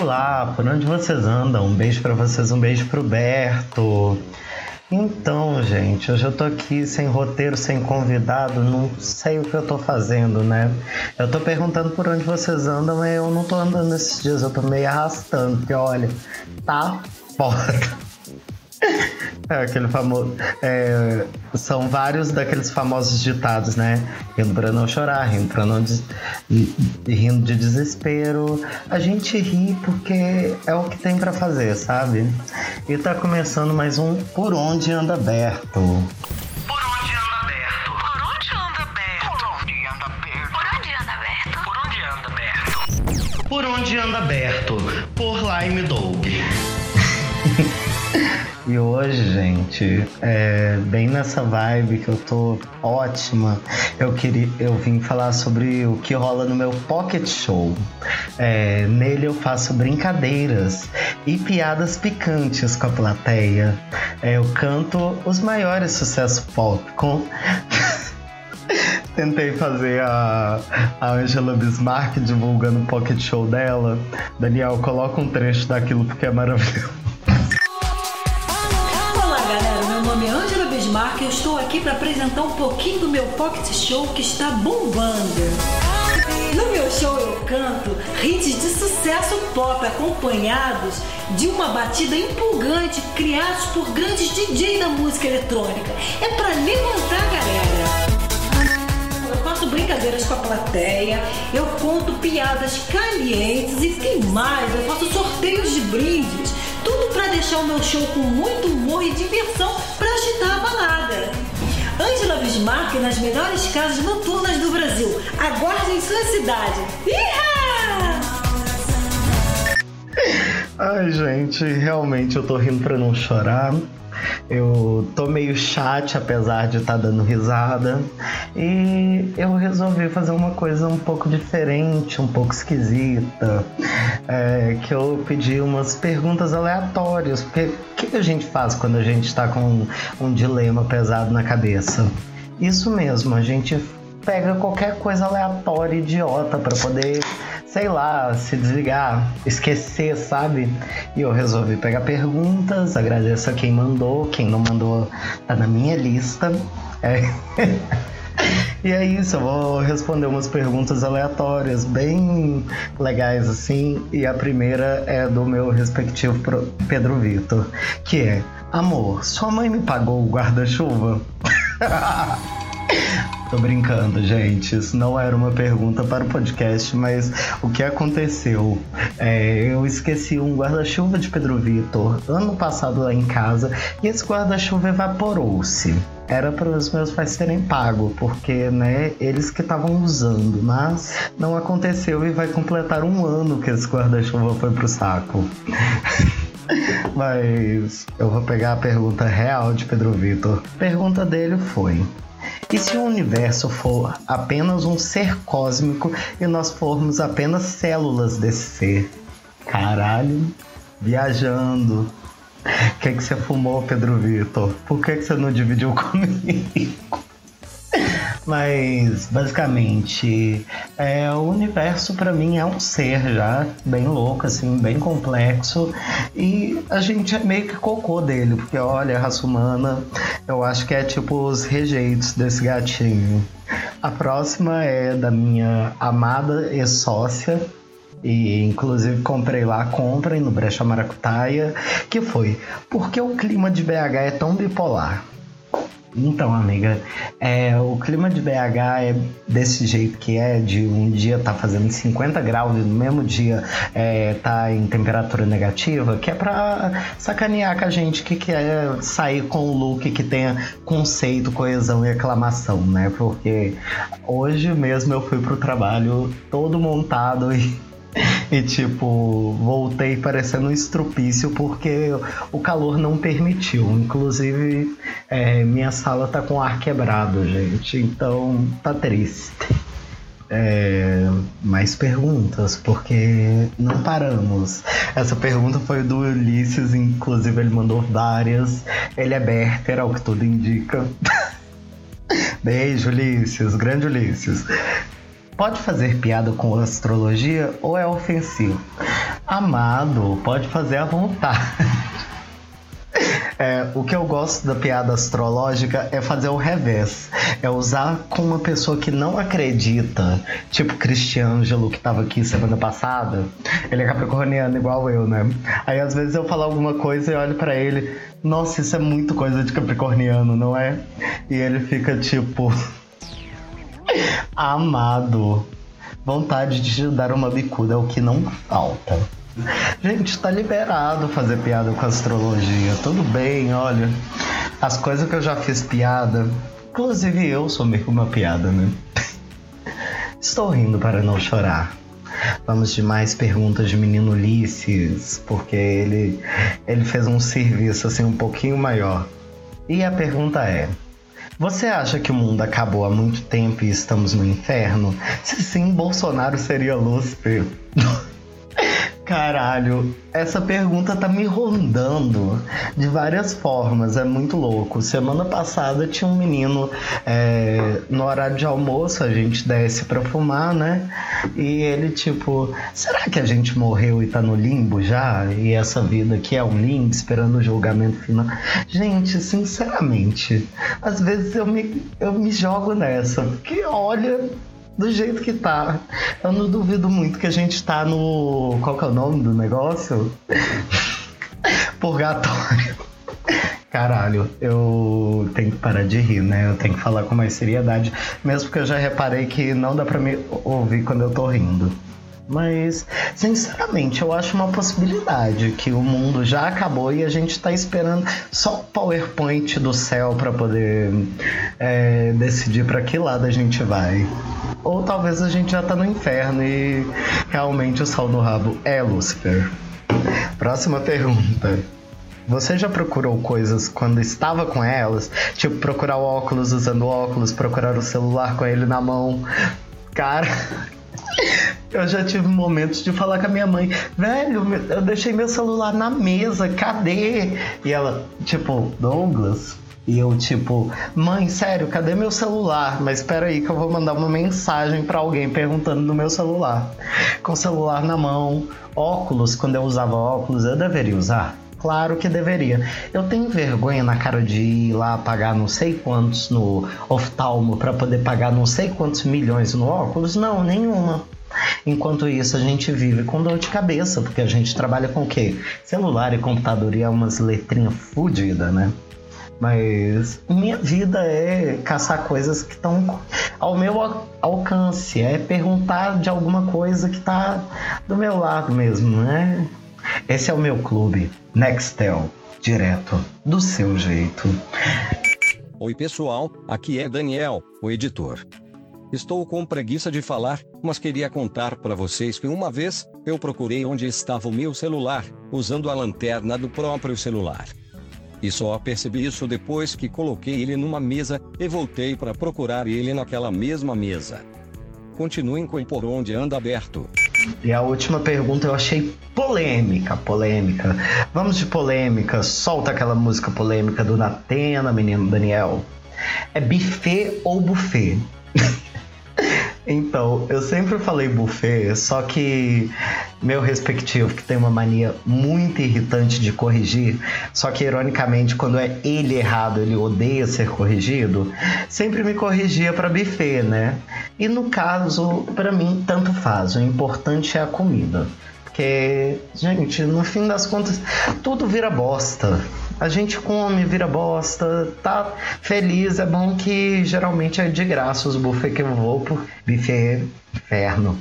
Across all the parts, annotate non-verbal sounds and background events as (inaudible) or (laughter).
Olá, por onde vocês andam? Um beijo para vocês, um beijo pro Berto. Então, gente, hoje eu tô aqui sem roteiro, sem convidado, não sei o que eu tô fazendo, né? Eu tô perguntando por onde vocês andam, mas eu não tô andando esses dias, eu tô meio arrastando, porque olha, tá foda. É, aquele famoso. É, são vários daqueles famosos ditados, né? Rindo pra não chorar, rindo pra não. Des... rindo de desespero. A gente ri porque é o que tem para fazer, sabe? E tá começando mais um Por Onde Anda Aberto. Por onde anda aberto? Por onde anda aberto? Por E hoje, gente, é, bem nessa vibe que eu tô ótima, eu queria, eu vim falar sobre o que rola no meu pocket show. É, nele eu faço brincadeiras e piadas picantes com a plateia. É, eu canto os maiores sucessos pop com (laughs) Tentei fazer a, a Angela Bismarck divulgando o pocket show dela. Daniel, coloca um trecho daquilo porque é maravilhoso. Para apresentar um pouquinho do meu pocket show que está bombando. No meu show eu canto hits de sucesso pop acompanhados de uma batida empolgante criados por grandes DJs da música eletrônica. É para levantar a galera. Eu faço brincadeiras com a plateia, eu conto piadas calientes e tem mais, eu faço sorteios de brindes tudo para deixar o meu show com muito humor e diversão para agitar a balada. Angela Bismarck nas melhores casas noturnas do Brasil. Aguarde em sua cidade. Iha! Ai, gente, realmente eu tô rindo pra não chorar. Eu tô meio chat, apesar de estar tá dando risada. E eu resolvi fazer uma coisa um pouco diferente, um pouco esquisita. É, que eu pedi umas perguntas aleatórias. Porque o que a gente faz quando a gente está com um dilema pesado na cabeça? Isso mesmo, a gente pega qualquer coisa aleatória, idiota, para poder sei lá, se desligar, esquecer, sabe? E eu resolvi pegar perguntas, agradeço a quem mandou, quem não mandou tá na minha lista. É. (laughs) E é isso, eu vou responder umas perguntas aleatórias, bem legais assim. E a primeira é do meu respectivo Pedro Vitor, que é: Amor, sua mãe me pagou o guarda-chuva? (laughs) Tô brincando, gente. Isso não era uma pergunta para o podcast, mas o que aconteceu? É, eu esqueci um guarda-chuva de Pedro Vitor ano passado lá em casa e esse guarda-chuva evaporou-se era para os meus pais terem pago, porque, né, eles que estavam usando, mas não aconteceu e vai completar um ano que esse guarda-chuva foi pro saco. (laughs) mas eu vou pegar a pergunta real de Pedro Vitor. A pergunta dele foi: e se o universo for apenas um ser cósmico e nós formos apenas células desse ser? Caralho, viajando. O que, que você fumou, Pedro Vitor? Por que, que você não dividiu (laughs) comigo? Mas basicamente, é, o universo para mim é um ser já bem louco, assim, bem complexo. E a gente é meio que cocô dele, porque olha, a raça humana, eu acho que é tipo os rejeitos desse gatinho. A próxima é da minha amada e sócia, e inclusive comprei lá, comprem no Brecha Maracutaia, que foi porque o clima de BH é tão bipolar. Então, amiga, é, o clima de BH é desse jeito que é, de um dia tá fazendo 50 graus e no mesmo dia é, tá em temperatura negativa, que é pra sacanear com a gente que quer sair com um look que tenha conceito, coesão e aclamação, né? Porque hoje mesmo eu fui pro trabalho todo montado e e tipo, voltei parecendo um estrupício porque o calor não permitiu. Inclusive, é, minha sala tá com ar quebrado, gente. Então tá triste. É, mais perguntas, porque não paramos. Essa pergunta foi do Ulisses, inclusive ele mandou várias. Ele é Berter, ao que tudo indica. (laughs) Beijo, Ulisses, grande Ulisses pode fazer piada com astrologia ou é ofensivo? Amado, pode fazer à vontade. (laughs) É, o que eu gosto da piada astrológica é fazer o revés. É usar com uma pessoa que não acredita, tipo Cristiângelo, que tava aqui semana passada. Ele é capricorniano igual eu, né? Aí às vezes eu falo alguma coisa e olho para ele, nossa, isso é muito coisa de capricorniano, não é? E ele fica tipo. Amado. Vontade de dar uma bicuda é o que não falta. Gente, tá liberado fazer piada com astrologia. Tudo bem, olha. As coisas que eu já fiz piada, inclusive eu sou meio uma piada, né? Estou rindo para não chorar. Vamos de mais perguntas de menino Ulisses, porque ele, ele fez um serviço assim um pouquinho maior. E a pergunta é: você acha que o mundo acabou há muito tempo e estamos no inferno? Se sim, Bolsonaro seria Lúcifer. (laughs) Caralho, essa pergunta tá me rondando de várias formas, é muito louco. Semana passada tinha um menino é, no horário de almoço, a gente desce pra fumar, né? E ele, tipo, será que a gente morreu e tá no limbo já? E essa vida aqui é um limbo, esperando o julgamento final? Gente, sinceramente, às vezes eu me, eu me jogo nessa, porque olha do jeito que tá. Eu não duvido muito que a gente tá no. Qual que é o nome do negócio? Purgatório. Caralho, eu tenho que parar de rir, né? Eu tenho que falar com mais seriedade, mesmo porque eu já reparei que não dá pra me ouvir quando eu tô rindo. Mas, sinceramente, eu acho uma possibilidade que o mundo já acabou e a gente está esperando só o PowerPoint do céu para poder é, decidir para que lado a gente vai. Ou talvez a gente já tá no inferno e realmente o sol no rabo é Lúcifer. Próxima pergunta. Você já procurou coisas quando estava com elas? Tipo, procurar o óculos usando óculos, procurar o celular com ele na mão. Cara, eu já tive momentos de falar com a minha mãe, velho, eu deixei meu celular na mesa, cadê? E ela, tipo, Douglas, e eu, tipo, mãe, sério, cadê meu celular? Mas espera aí que eu vou mandar uma mensagem para alguém perguntando no meu celular. Com o celular na mão, óculos, quando eu usava óculos, eu deveria usar? Claro que deveria. Eu tenho vergonha na cara de ir lá pagar não sei quantos no oftalmo para poder pagar não sei quantos milhões no óculos? Não, nenhuma. Enquanto isso, a gente vive com dor de cabeça, porque a gente trabalha com o quê? Celular e computador e é umas letrinhas fodidas, né? Mas minha vida é caçar coisas que estão ao meu alcance, é perguntar de alguma coisa que está do meu lado mesmo, né? Esse é o meu clube, Nextel, direto, do seu jeito. Oi, pessoal, aqui é Daniel, o editor. Estou com preguiça de falar, mas queria contar para vocês que uma vez eu procurei onde estava o meu celular, usando a lanterna do próprio celular. E só percebi isso depois que coloquei ele numa mesa e voltei para procurar ele naquela mesma mesa. Continuem com por onde anda aberto. E a última pergunta eu achei polêmica, polêmica. Vamos de polêmica. Solta aquela música polêmica do Natena, menino Daniel. É buffet ou buffet? (laughs) Então, eu sempre falei buffet, só que meu respectivo, que tem uma mania muito irritante de corrigir, só que ironicamente, quando é ele errado, ele odeia ser corrigido, sempre me corrigia para buffet, né? E no caso, para mim, tanto faz, o importante é a comida. Porque, gente, no fim das contas, tudo vira bosta. A gente come, vira bosta, tá feliz. É bom que geralmente é de graça os buffets que eu vou por buffet inferno.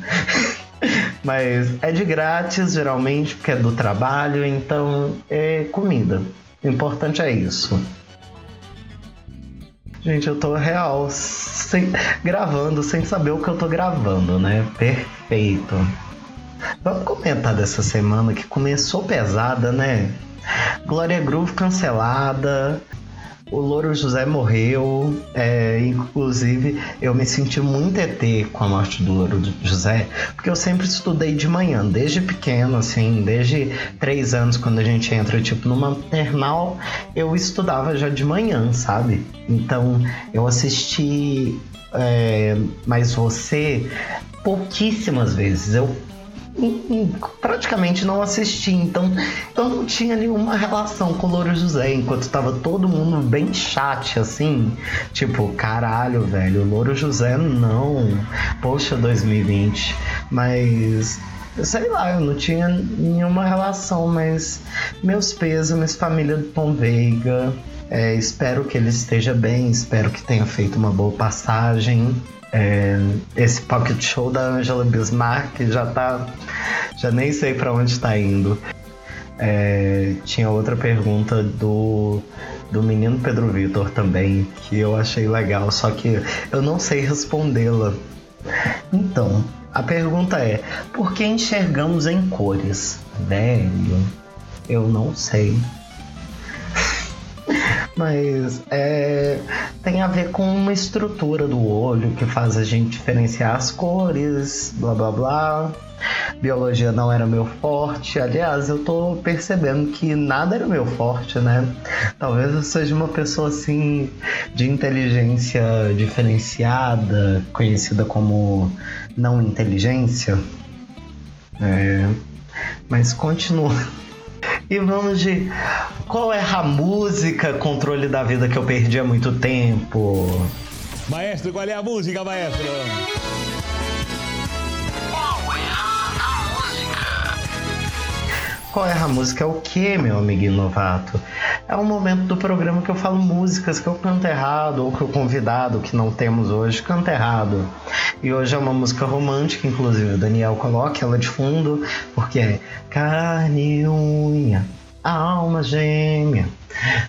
(laughs) Mas é de grátis, geralmente, porque é do trabalho, então é comida. O importante é isso. Gente, eu tô real, sem, gravando sem saber o que eu tô gravando, né? Perfeito. Vamos comentar dessa semana que começou pesada, né? Glória Groove cancelada. O Louro José morreu. É, inclusive, eu me senti muito ET com a morte do Louro José, porque eu sempre estudei de manhã, desde pequeno, assim, desde três anos, quando a gente entra, tipo, no maternal, eu estudava já de manhã, sabe? Então, eu assisti é, Mas Você pouquíssimas vezes. Eu praticamente não assisti, então eu não tinha nenhuma relação com o Louro José, enquanto tava todo mundo bem chat, assim, tipo, caralho, velho, Louro José não, poxa, 2020, mas sei lá, eu não tinha nenhuma relação, mas meus pêsames, família do Tom Veiga, é, espero que ele esteja bem, espero que tenha feito uma boa passagem. É, esse pocket show da Angela Bismarck já tá. Já nem sei para onde está indo. É, tinha outra pergunta do, do menino Pedro Vitor também, que eu achei legal, só que eu não sei respondê-la. Então, a pergunta é: por que enxergamos em cores? Velho, eu não sei. Mas é, tem a ver com uma estrutura do olho que faz a gente diferenciar as cores, blá blá blá. Biologia não era meu forte. Aliás, eu tô percebendo que nada era meu forte, né? Talvez eu seja uma pessoa assim de inteligência diferenciada, conhecida como não inteligência. É, mas continua. E vamos de qual é a música controle da vida que eu perdi há muito tempo? Maestro, qual é a música, maestro? Qual é a música? É o que, meu amiguinho novato? É um momento do programa que eu falo músicas que eu canto errado, ou que o convidado que não temos hoje canta errado. E hoje é uma música romântica, inclusive o Daniel coloca ela de fundo, porque é carne e unha, alma gêmea,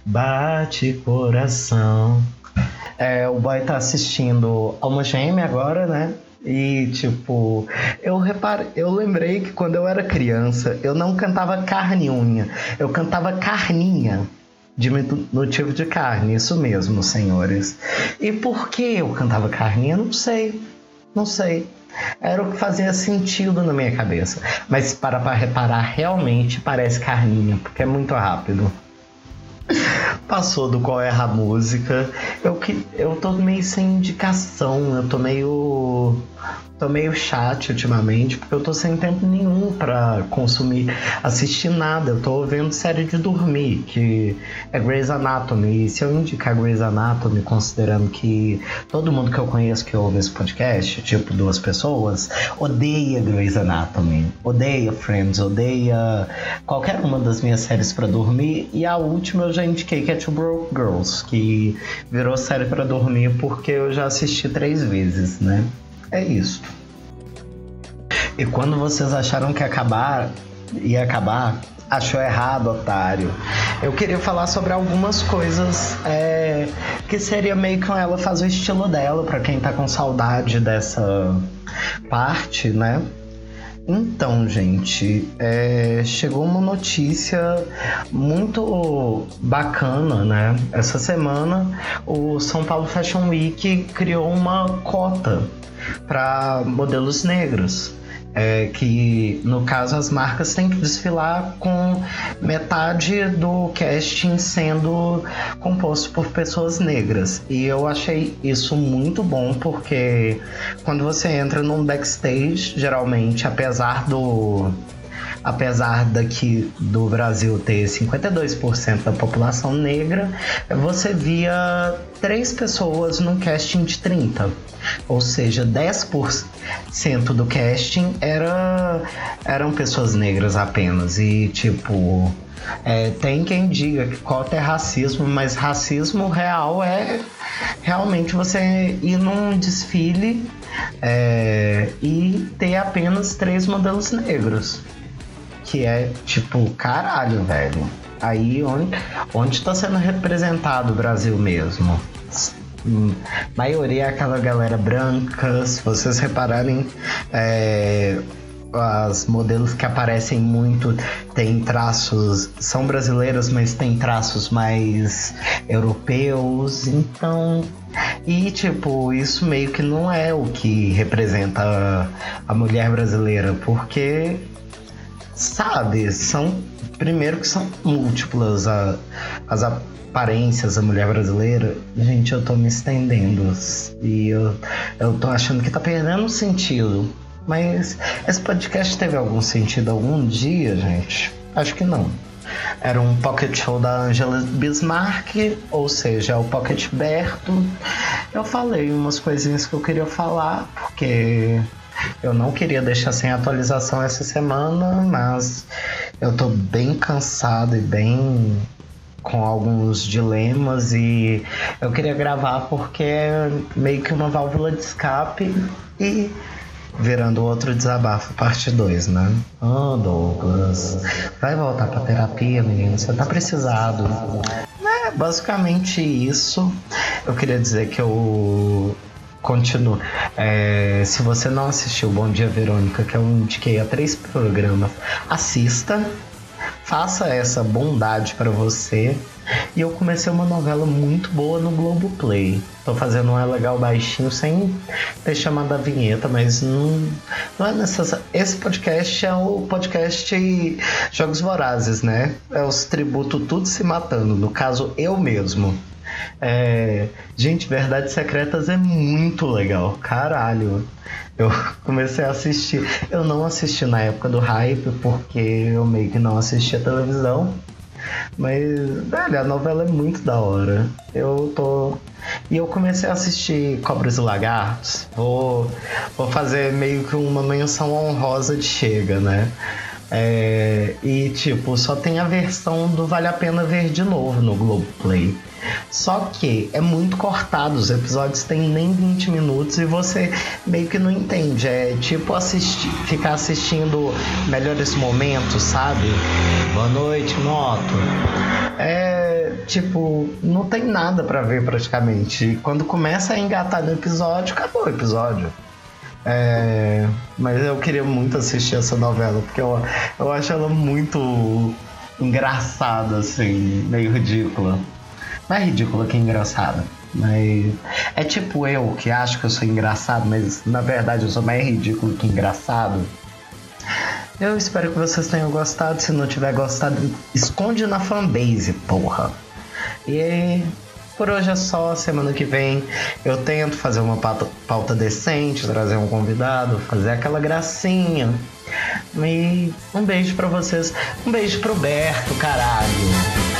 bate coração. É, o boy tá assistindo Alma Gêmea agora, né? E tipo, eu reparo, eu lembrei que quando eu era criança, eu não cantava carne unha, eu cantava carninha. Diminutivo de carne, isso mesmo, senhores. E por que eu cantava carninha? Não sei. Não sei. Era o que fazia sentido na minha cabeça. Mas para, para reparar, realmente parece carninha, porque é muito rápido. Passou do qual é a música. Eu, que, eu tô meio sem indicação, eu tô meio tô meio chat ultimamente, porque eu tô sem tempo nenhum para consumir, assistir nada. Eu tô vendo série de dormir, que é Grey's Anatomy. E se eu indicar Grey's Anatomy, considerando que todo mundo que eu conheço que ouve esse podcast, tipo duas pessoas, odeia Grey's Anatomy, odeia Friends, odeia qualquer uma das minhas séries para dormir. E a última eu já indiquei que é Two Broke Girls, que virou série para dormir porque eu já assisti três vezes, né? É isso. E quando vocês acharam que acabar ia acabar, achou errado, otário. Eu queria falar sobre algumas coisas é, que seria meio que ela faz o estilo dela, para quem tá com saudade dessa parte, né? Então, gente, é, chegou uma notícia muito bacana, né? Essa semana, o São Paulo Fashion Week criou uma cota para modelos negros. É que no caso as marcas têm que desfilar com metade do casting sendo composto por pessoas negras. E eu achei isso muito bom porque quando você entra num backstage, geralmente, apesar do apesar daqui do Brasil ter 52% da população negra, você via três pessoas num casting de 30. Ou seja, 10% do casting era, eram pessoas negras apenas. E tipo. É, tem quem diga que cota é racismo, mas racismo real é realmente você ir num desfile é, e ter apenas três modelos negros que é tipo, caralho, velho. Aí onde, onde tá sendo representado o Brasil mesmo? Hum, maioria é aquela galera branca, se vocês repararem, é, as modelos que aparecem muito têm traços, são brasileiras, mas têm traços mais europeus, então. E tipo, isso meio que não é o que representa a, a mulher brasileira, porque sabe, são primeiro que são múltiplas a, as aparências da mulher brasileira. Gente, eu tô me estendendo e eu, eu tô achando que tá perdendo sentido Mas esse podcast teve algum sentido algum dia, gente? Acho que não. Era um pocket show da Angela Bismarck, ou seja, o pocket Berto. Eu falei umas coisinhas que eu queria falar, porque eu não queria deixar sem atualização essa semana, mas eu tô bem cansado e bem com alguns dilemas e eu queria gravar porque é meio que uma válvula de escape e virando outro desabafo, parte 2, né? Oh, Douglas, vai voltar pra terapia, menino, você tá precisado. É basicamente isso. Eu queria dizer que eu continuo. É, se você não assistiu Bom Dia Verônica, que eu indiquei a três programas, assista faça essa bondade para você. E eu comecei uma novela muito boa no Globoplay. Tô fazendo um legal baixinho sem ter chamado a vinheta, mas não, não é necessário. Esse podcast é o podcast Jogos Vorazes, né? É os tributos tudo se matando. No caso, eu mesmo. É... Gente, Verdades Secretas é muito legal. Caralho. Eu (laughs) comecei a assistir. Eu não assisti na época do hype, porque eu meio que não assistia televisão. Mas, velho, a novela é muito da hora. Eu tô. E eu comecei a assistir Cobras e Lagartos. Vou, vou fazer meio que uma menção honrosa de Chega, né? É... E, tipo, só tem a versão do Vale a Pena Ver de novo no Globoplay. Só que é muito cortado, os episódios têm nem 20 minutos e você meio que não entende. É tipo assistir, ficar assistindo melhores momentos, sabe? Boa noite, moto. É tipo, não tem nada para ver praticamente. Quando começa a engatar no episódio, acabou o episódio. É, mas eu queria muito assistir essa novela, porque eu, eu acho ela muito engraçada, assim, meio ridícula. Não é ridícula que é engraçada. Mas é tipo eu que acho que eu sou engraçado, mas na verdade eu sou mais ridículo que engraçado. Eu espero que vocês tenham gostado. Se não tiver gostado, esconde na fanbase, porra. E por hoje é só. Semana que vem eu tento fazer uma pauta, pauta decente, trazer um convidado, fazer aquela gracinha. E um beijo para vocês. Um beijo pro Berto, caralho.